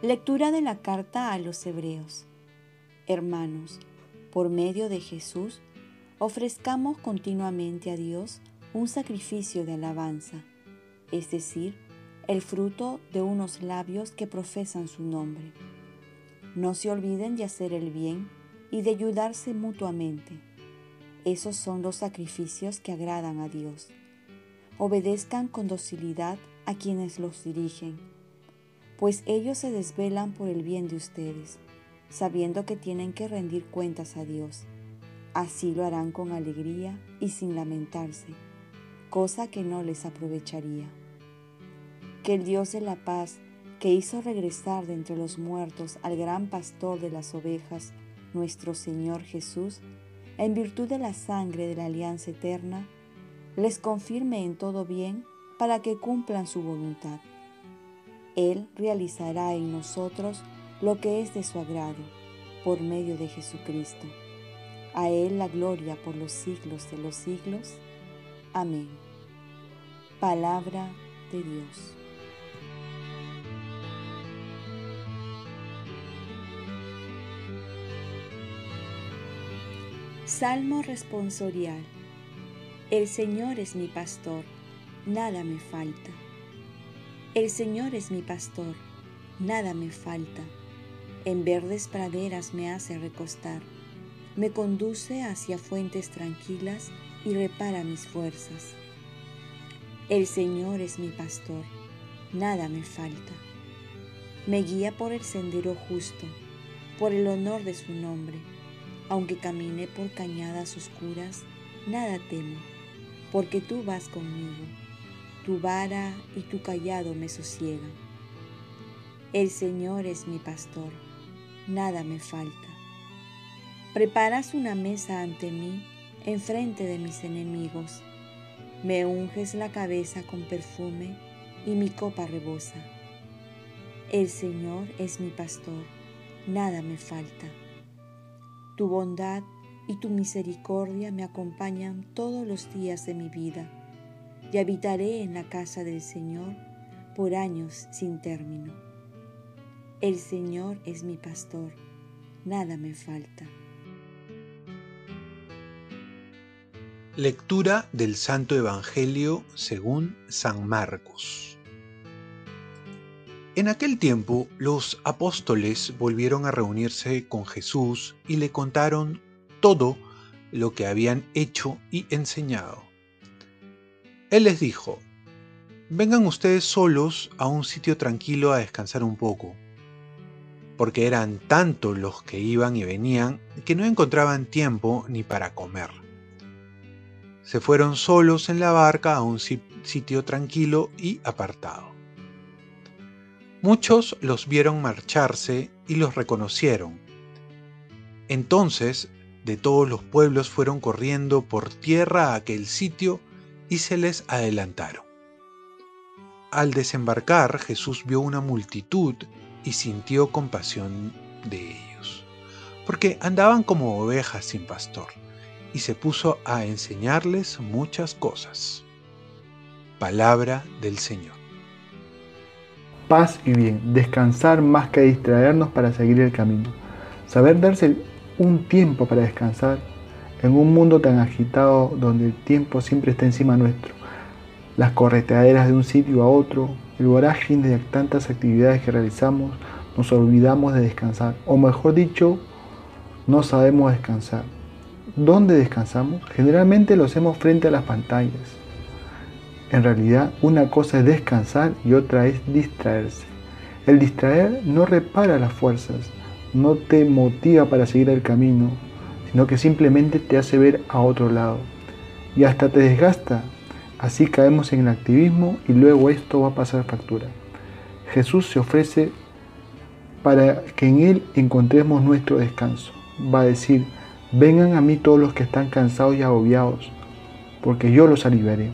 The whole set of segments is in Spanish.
Lectura de la carta a los Hebreos. Hermanos, por medio de Jesús, ofrezcamos continuamente a Dios un sacrificio de alabanza, es decir, el fruto de unos labios que profesan su nombre. No se olviden de hacer el bien y de ayudarse mutuamente. Esos son los sacrificios que agradan a Dios. Obedezcan con docilidad a quienes los dirigen pues ellos se desvelan por el bien de ustedes, sabiendo que tienen que rendir cuentas a Dios. Así lo harán con alegría y sin lamentarse, cosa que no les aprovecharía. Que el Dios de la paz, que hizo regresar de entre los muertos al gran pastor de las ovejas, nuestro Señor Jesús, en virtud de la sangre de la alianza eterna, les confirme en todo bien para que cumplan su voluntad él realizará en nosotros lo que es de su agrado, por medio de Jesucristo. A Él la gloria por los siglos de los siglos. Amén. Palabra de Dios. Salmo responsorial. El Señor es mi pastor, nada me falta. El Señor es mi pastor, nada me falta. En verdes praderas me hace recostar, me conduce hacia fuentes tranquilas y repara mis fuerzas. El Señor es mi pastor, nada me falta. Me guía por el sendero justo, por el honor de su nombre. Aunque camine por cañadas oscuras, nada temo, porque tú vas conmigo tu vara y tu callado me sosiegan. El Señor es mi pastor, nada me falta. Preparas una mesa ante mí enfrente de mis enemigos. Me unges la cabeza con perfume y mi copa rebosa. El Señor es mi pastor, nada me falta. Tu bondad y tu misericordia me acompañan todos los días de mi vida y habitaré en la casa del Señor por años sin término. El Señor es mi pastor, nada me falta. Lectura del Santo Evangelio según San Marcos. En aquel tiempo los apóstoles volvieron a reunirse con Jesús y le contaron todo lo que habían hecho y enseñado. Él les dijo, vengan ustedes solos a un sitio tranquilo a descansar un poco, porque eran tantos los que iban y venían que no encontraban tiempo ni para comer. Se fueron solos en la barca a un sitio tranquilo y apartado. Muchos los vieron marcharse y los reconocieron. Entonces de todos los pueblos fueron corriendo por tierra a aquel sitio y se les adelantaron. Al desembarcar Jesús vio una multitud y sintió compasión de ellos, porque andaban como ovejas sin pastor, y se puso a enseñarles muchas cosas. Palabra del Señor. Paz y bien, descansar más que distraernos para seguir el camino. Saber darse un tiempo para descansar en un mundo tan agitado donde el tiempo siempre está encima nuestro, las correteaderas de un sitio a otro, el vorágine de tantas actividades que realizamos, nos olvidamos de descansar, o mejor dicho, no sabemos descansar. ¿Dónde descansamos? Generalmente lo hacemos frente a las pantallas. En realidad, una cosa es descansar y otra es distraerse. El distraer no repara las fuerzas, no te motiva para seguir el camino, sino que simplemente te hace ver a otro lado y hasta te desgasta. Así caemos en el activismo y luego esto va a pasar factura. Jesús se ofrece para que en Él encontremos nuestro descanso. Va a decir, vengan a mí todos los que están cansados y agobiados, porque yo los aliviaré.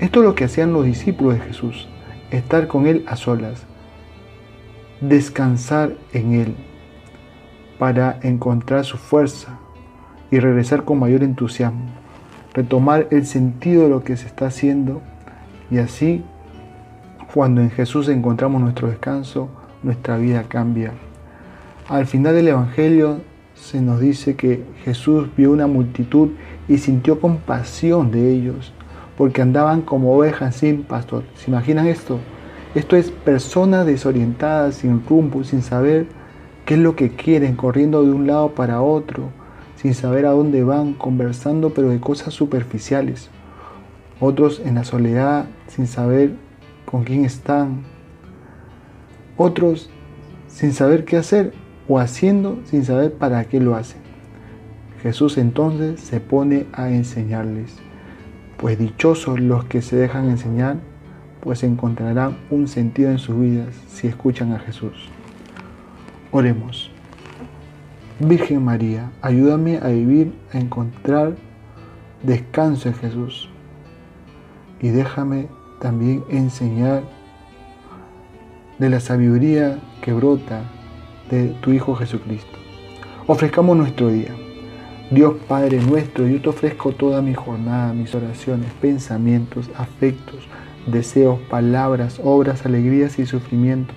Esto es lo que hacían los discípulos de Jesús, estar con Él a solas, descansar en Él para encontrar su fuerza y regresar con mayor entusiasmo, retomar el sentido de lo que se está haciendo y así, cuando en Jesús encontramos nuestro descanso, nuestra vida cambia. Al final del Evangelio se nos dice que Jesús vio una multitud y sintió compasión de ellos, porque andaban como ovejas sin pastor. ¿Se imaginan esto? Esto es personas desorientadas, sin rumbo, sin saber qué es lo que quieren, corriendo de un lado para otro, sin saber a dónde van, conversando pero de cosas superficiales. Otros en la soledad, sin saber con quién están. Otros sin saber qué hacer o haciendo sin saber para qué lo hacen. Jesús entonces se pone a enseñarles, pues dichosos los que se dejan enseñar, pues encontrarán un sentido en sus vidas si escuchan a Jesús. Oremos. Virgen María, ayúdame a vivir, a encontrar descanso en Jesús y déjame también enseñar de la sabiduría que brota de tu Hijo Jesucristo. Ofrezcamos nuestro día. Dios Padre nuestro, yo te ofrezco toda mi jornada, mis oraciones, pensamientos, afectos, deseos, palabras, obras, alegrías y sufrimientos,